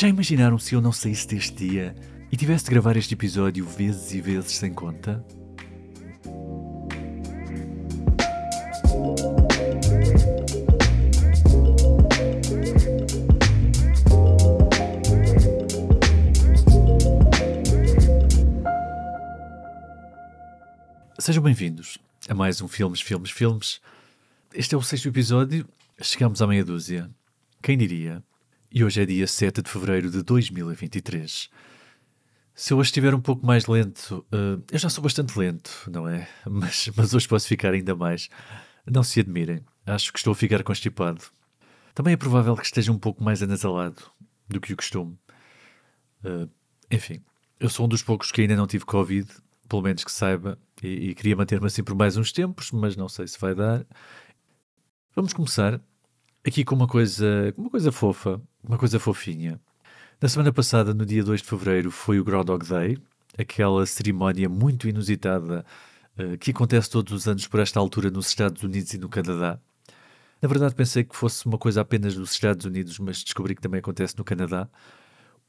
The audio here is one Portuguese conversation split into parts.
Já imaginaram se eu não saísse deste dia e tivesse de gravar este episódio vezes e vezes sem conta? Sejam bem-vindos a mais um Filmes, Filmes, Filmes. Este é o sexto episódio, chegamos à meia dúzia. Quem diria? E hoje é dia 7 de fevereiro de 2023. Se eu hoje estiver um pouco mais lento, uh, eu já sou bastante lento, não é? Mas, mas hoje posso ficar ainda mais. Não se admirem, acho que estou a ficar constipado. Também é provável que esteja um pouco mais anasalado do que o costume. Uh, enfim, eu sou um dos poucos que ainda não tive Covid, pelo menos que saiba, e, e queria manter-me assim por mais uns tempos, mas não sei se vai dar. Vamos começar aqui com uma coisa, uma coisa fofa, uma coisa fofinha. Na semana passada, no dia 2 de fevereiro, foi o Groundhog Day, aquela cerimónia muito inusitada uh, que acontece todos os anos por esta altura nos Estados Unidos e no Canadá. Na verdade, pensei que fosse uma coisa apenas dos Estados Unidos, mas descobri que também acontece no Canadá.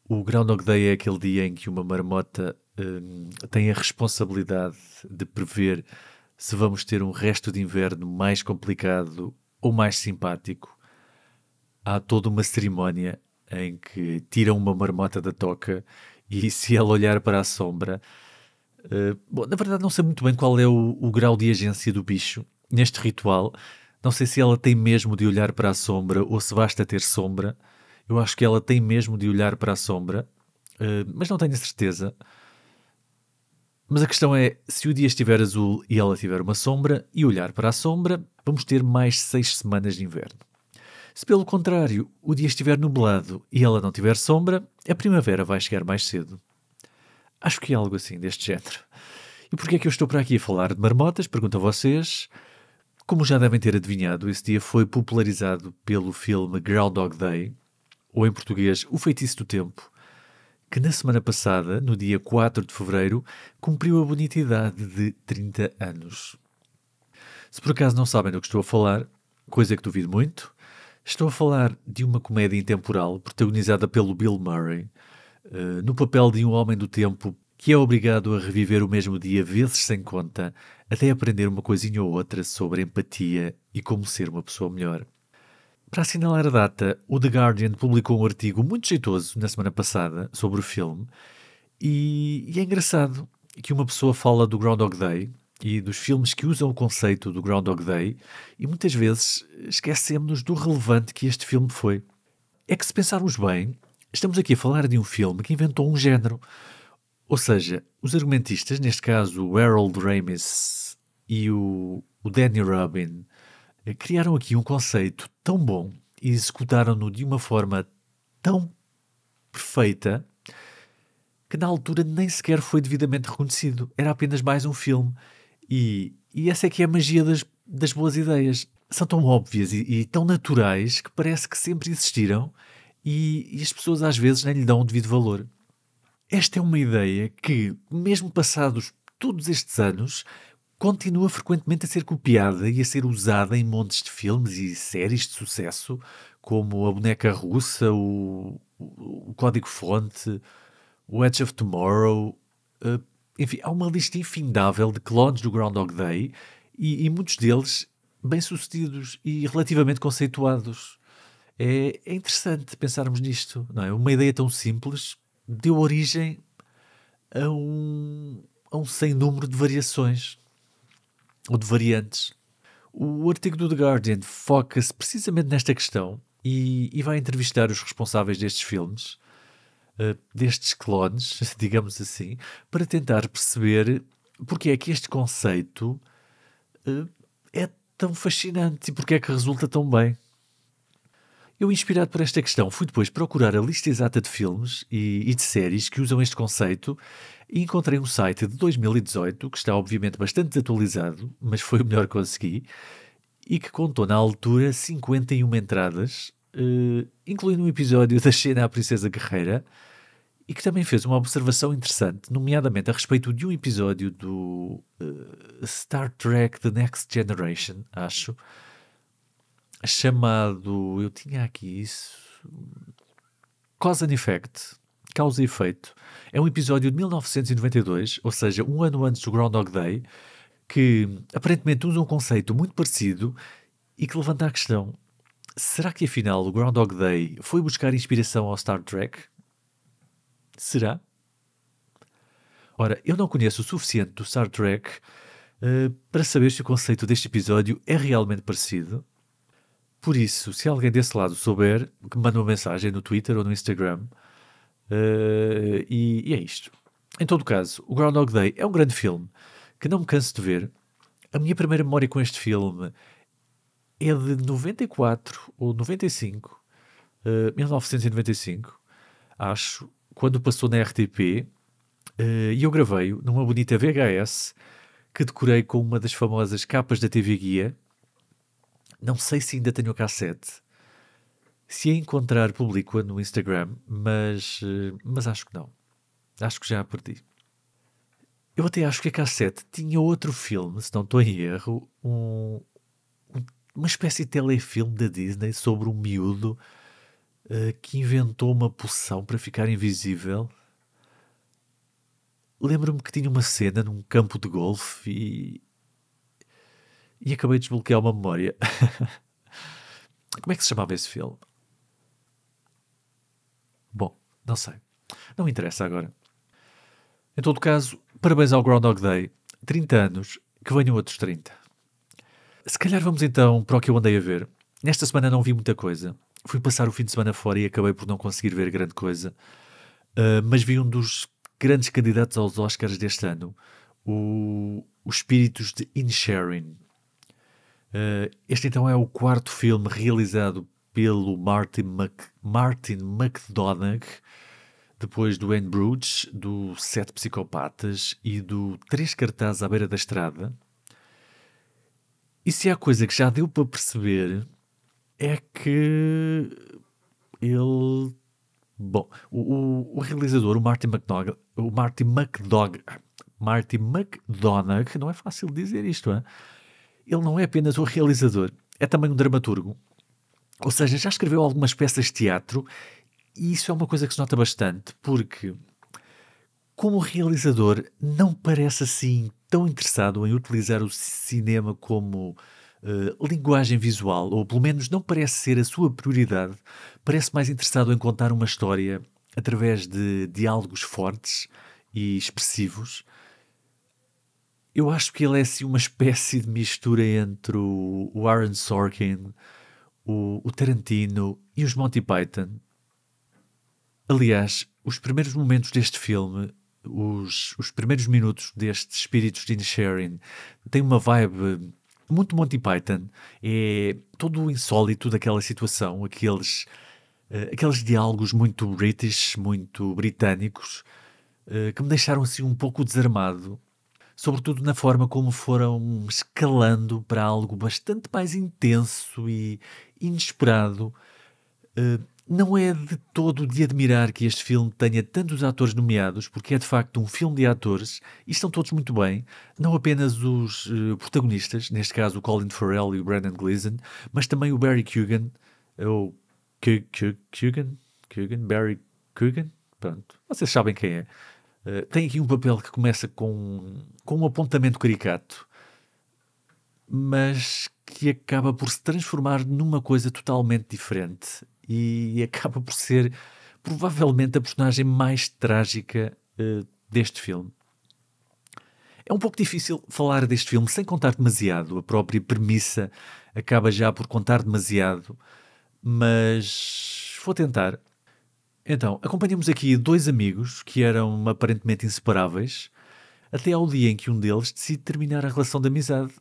O Groundhog Day é aquele dia em que uma marmota uh, tem a responsabilidade de prever se vamos ter um resto de inverno mais complicado ou mais simpático. Há toda uma cerimónia em que tiram uma marmota da toca e se ela olhar para a sombra. Uh, bom, na verdade, não sei muito bem qual é o, o grau de agência do bicho neste ritual. Não sei se ela tem mesmo de olhar para a sombra ou se basta ter sombra. Eu acho que ela tem mesmo de olhar para a sombra, uh, mas não tenho certeza. Mas a questão é: se o dia estiver azul e ela tiver uma sombra e olhar para a sombra, vamos ter mais seis semanas de inverno. Se pelo contrário o dia estiver nublado e ela não tiver sombra, a primavera vai chegar mais cedo. Acho que é algo assim deste género. E porquê é que eu estou para aqui a falar de marmotas? Pergunto a vocês. Como já devem ter adivinhado, esse dia foi popularizado pelo filme Groundhog Day, ou em português, O Feitiço do Tempo, que na semana passada, no dia 4 de fevereiro, cumpriu a bonita idade de 30 anos. Se por acaso não sabem do que estou a falar, coisa que duvido muito, estou a falar de uma comédia intemporal protagonizada pelo Bill Murray, uh, no papel de um homem do tempo que é obrigado a reviver o mesmo dia vezes sem conta, até aprender uma coisinha ou outra sobre empatia e como ser uma pessoa melhor. Para assinalar a data, o The Guardian publicou um artigo muito jeitoso na semana passada sobre o filme, e, e é engraçado que uma pessoa fala do Groundhog Day e dos filmes que usam o conceito do Groundhog Day e muitas vezes esquecemos-nos do relevante que este filme foi. É que se pensarmos bem, estamos aqui a falar de um filme que inventou um género. Ou seja, os argumentistas, neste caso o Harold Ramis e o, o Danny Rubin, criaram aqui um conceito tão bom e executaram-no de uma forma tão perfeita que na altura nem sequer foi devidamente reconhecido. Era apenas mais um filme. E, e essa é que é a magia das, das boas ideias. São tão óbvias e, e tão naturais que parece que sempre existiram e, e as pessoas às vezes nem lhe dão o devido valor. Esta é uma ideia que, mesmo passados todos estes anos, continua frequentemente a ser copiada e a ser usada em montes de filmes e séries de sucesso, como A Boneca Russa, o, o, o Código-Fonte, o Edge of Tomorrow. Enfim, há uma lista infindável de clones do Groundhog Day e, e muitos deles bem-sucedidos e relativamente conceituados. É, é, interessante pensarmos nisto, não é? Uma ideia tão simples deu origem a um, a um sem número de variações ou de variantes. O artigo do The Guardian foca-se precisamente nesta questão e, e, vai entrevistar os responsáveis destes filmes, uh, destes clones, digamos assim, para tentar perceber porque é que este conceito uh, é tão fascinante e porque é que resulta tão bem. Eu, inspirado por esta questão, fui depois procurar a lista exata de filmes e, e de séries que usam este conceito e encontrei um site de 2018 que está obviamente bastante desatualizado, mas foi o melhor que consegui, e que contou na altura 51 entradas, uh, incluindo um episódio da Xena à Princesa Guerreira, e que também fez uma observação interessante, nomeadamente a respeito de um episódio do uh, Star Trek The Next Generation, acho, chamado. Eu tinha aqui isso. Cause and Effect, Causa e Efeito, é um episódio de 1992, ou seja, um ano antes do Groundhog Day, que aparentemente usa um conceito muito parecido e que levanta a questão: será que afinal o Groundhog Day foi buscar inspiração ao Star Trek? Será? Ora, eu não conheço o suficiente do Star Trek uh, para saber se o conceito deste episódio é realmente parecido. Por isso, se alguém desse lado souber, que me manda uma mensagem no Twitter ou no Instagram. Uh, e, e, é isto. Em todo caso, o Groundhog Day é um grande filme que não me canso de ver. A minha primeira memória com este filme é de 94 ou 95, uh, 1995, acho, quando passou na RTP, uh, e eu gravei-o numa bonita VHS que decorei com uma das famosas capas da TV Guia. Não sei se ainda tenho a cassete. Se a encontrar, publico-a no Instagram, mas, uh, mas acho que não. Acho que já a perdi. Eu até acho que a cassete tinha outro filme, se não estou em erro, um, uma espécie de telefilme da Disney sobre um miúdo uh, que inventou uma poção para ficar invisível. Lembro-me que tinha uma cena num campo de golfe e. e acabei de desbloquear uma memória. Como é que se chamava esse filme? Bom, não sei. Não interessa agora. Em todo caso, parabéns ao Groundhog Day. 30 anos, que venham outros 30. Se calhar vamos então para o que eu andei a ver. Nesta semana não vi muita coisa. Fui passar o fim de semana fora e acabei por não conseguir ver grande coisa. Uh, mas vi um dos grandes candidatos aos Oscars deste ano, o, Os Espíritos de Inisherin. Uh, este então é o quarto filme realizado pelo Martin, Mc, Martin McDonagh, depois do Anne Bruges, do Sete Psicopatas e do Três Cartazes à Beira da Estrada. E se há coisa que já deu para perceber é que ele. Bom, o, o, o realizador, o Martin McDonagh, o Martin McDonagh, Martin McDonagh, não é fácil dizer isto, é? Ele não é apenas o realizador, é também um dramaturgo. Ou seja, já escreveu algumas peças de teatro e isso é uma coisa que se nota bastante, porque como realizador não parece assim tão interessado em utilizar o cinema como uh, linguagem visual, ou pelo menos não parece ser a sua prioridade, parece mais interessado em contar uma história através de diálogos fortes e expressivos. Eu acho que ele é assim uma espécie de mistura entre o Aaron Sorkin, o, o Tarantino e os Monty Python. Aliás, os primeiros momentos deste filme os, os primeiros minutos destes Espíritos de Inisherin têm uma vibe muito Monty Python. É todo o insólito daquela situação, aqueles, uh, aqueles diálogos muito british, muito britânicos, uh, que me deixaram assim um pouco desarmado. Sobretudo na forma como foram escalando para algo bastante mais intenso e inesperado. Uh, não é de todo de admirar que este filme tenha tantos atores nomeados, porque é de facto um filme de atores e estão todos muito bem, não apenas os uh, protagonistas, neste caso o Colin Farrell e o Brandon Gleeson, mas também o Barry Keoghan, ou Keoghan, Keoghan, Barry Keoghan, pronto, vocês sabem quem é. Uh, tem aqui um papel que começa com, com um apontamento caricato, mas que acaba por se transformar numa coisa totalmente diferente e acaba por ser provavelmente a personagem mais trágica uh, deste filme. É um pouco difícil falar deste filme sem contar demasiado, a própria premissa acaba já por contar demasiado, mas vou tentar. Então, acompanhamos aqui dois amigos que eram aparentemente inseparáveis, até ao dia em que um deles decide terminar a relação de amizade.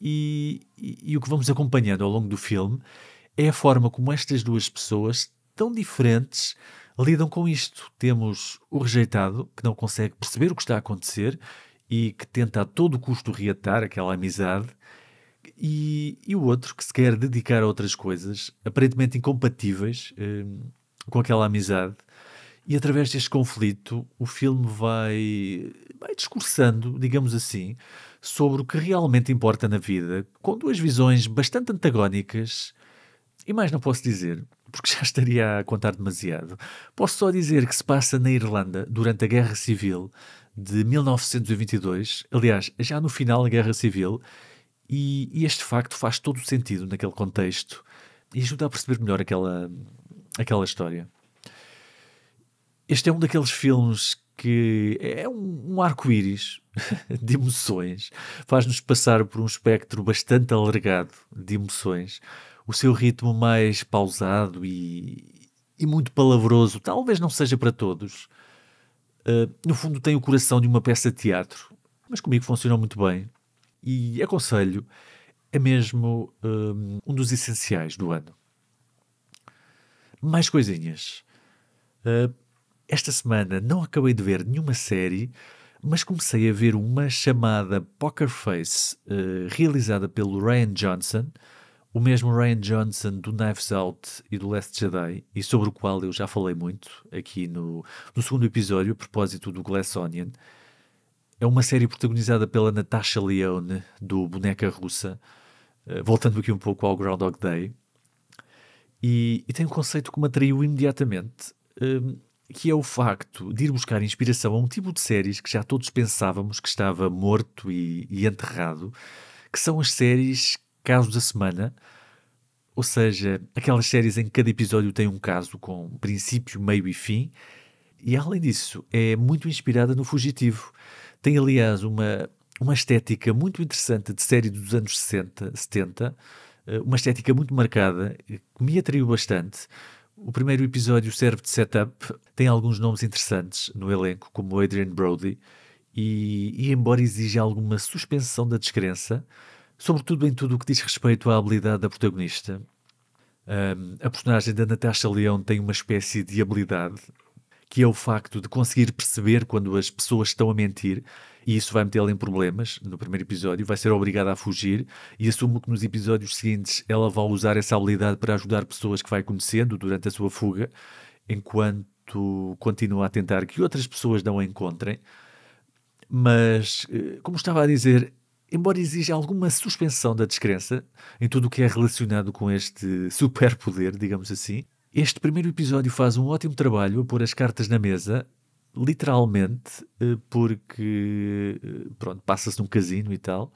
E, e, e o que vamos acompanhando ao longo do filme é a forma como estas duas pessoas, tão diferentes, lidam com isto. Temos o rejeitado, que não consegue perceber o que está a acontecer e que tenta a todo custo reatar aquela amizade, e, e o outro que se quer dedicar a outras coisas, aparentemente incompatíveis eh, com aquela amizade. E através deste conflito, o filme vai, vai discursando, digamos assim, sobre o que realmente importa na vida, com duas visões bastante antagónicas e mais não posso dizer, porque já estaria a contar demasiado. Posso só dizer que se passa na Irlanda durante a Guerra Civil de 1922, aliás, já no final da Guerra Civil, e, e este facto faz todo o sentido naquele contexto e ajuda a perceber melhor aquela, aquela história. Este é um daqueles filmes que é um, um arco-íris de emoções, faz-nos passar por um espectro bastante alargado de emoções. O seu ritmo mais pausado e, e muito palavroso talvez não seja para todos. Uh, no fundo, tem o coração de uma peça de teatro, mas comigo funcionou muito bem. E aconselho, é mesmo um, um dos essenciais do ano. Mais coisinhas. Uh, esta semana não acabei de ver nenhuma série, mas comecei a ver uma chamada Poker Face, uh, realizada pelo Ryan Johnson, o mesmo Ryan Johnson do Knives Out e do Last Jedi, e sobre o qual eu já falei muito aqui no, no segundo episódio, a propósito do Glass Onion. É uma série protagonizada pela Natasha Leone, do Boneca Russa, uh, voltando aqui um pouco ao Groundhog Day. E, e tem um conceito que me atraiu imediatamente. Uh, que é o facto de ir buscar inspiração a um tipo de séries que já todos pensávamos que estava morto e, e enterrado, que são as séries Casos da Semana, ou seja, aquelas séries em que cada episódio tem um caso com princípio, meio e fim, e além disso é muito inspirada no Fugitivo. Tem, aliás, uma, uma estética muito interessante de série dos anos 60, 70, eh, uma estética muito marcada, que me atraiu bastante. O primeiro episódio serve de setup, tem alguns nomes interessantes no elenco, como Adrian Brody, e, e embora exija alguma suspensão da descrença, sobretudo em tudo o que diz respeito à habilidade da protagonista, um, a personagem da Natasha Leão tem uma espécie de habilidade que é o facto de conseguir perceber quando as pessoas estão a mentir e isso vai metê-la em problemas no primeiro episódio, vai ser obrigada a fugir e assumo que nos episódios seguintes ela vai usar essa habilidade para ajudar pessoas que vai conhecendo durante a sua fuga, enquanto continua a tentar que outras pessoas não a encontrem. Mas, eh, como estava a dizer, embora exija alguma suspensão da descrença em tudo o que é relacionado com este superpoder, digamos assim, este primeiro episódio faz um ótimo trabalho a pôr as cartas na mesa literalmente, eh, porque eh, pronto, passa-se num casino e tal.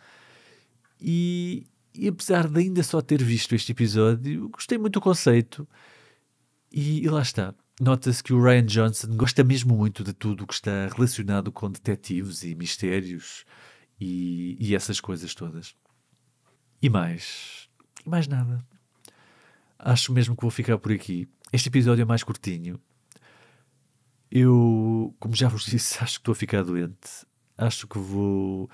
E, e, apesar de ainda só ter visto este episódio, gostei muito do conceito. E, e lá está. Nota-se que o Ryan Johnson gosta mesmo muito de tudo o que está relacionado com detetives e mistérios e, e essas coisas todas. E mais. E mais nada. Acho mesmo que vou ficar por aqui. Este episódio é mais curtinho, eu, como já vos disse, acho que estou a ficar doente. Acho que vou,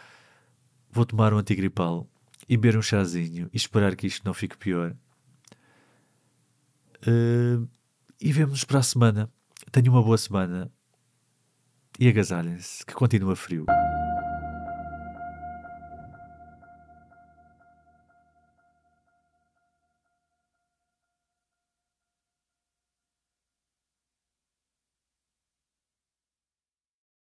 vou tomar um antigripal e beber um chazinho e esperar que isto não fique pior. Uh, e vemos para a semana. Tenham uma boa semana. E agasalhem-se, que continua frio.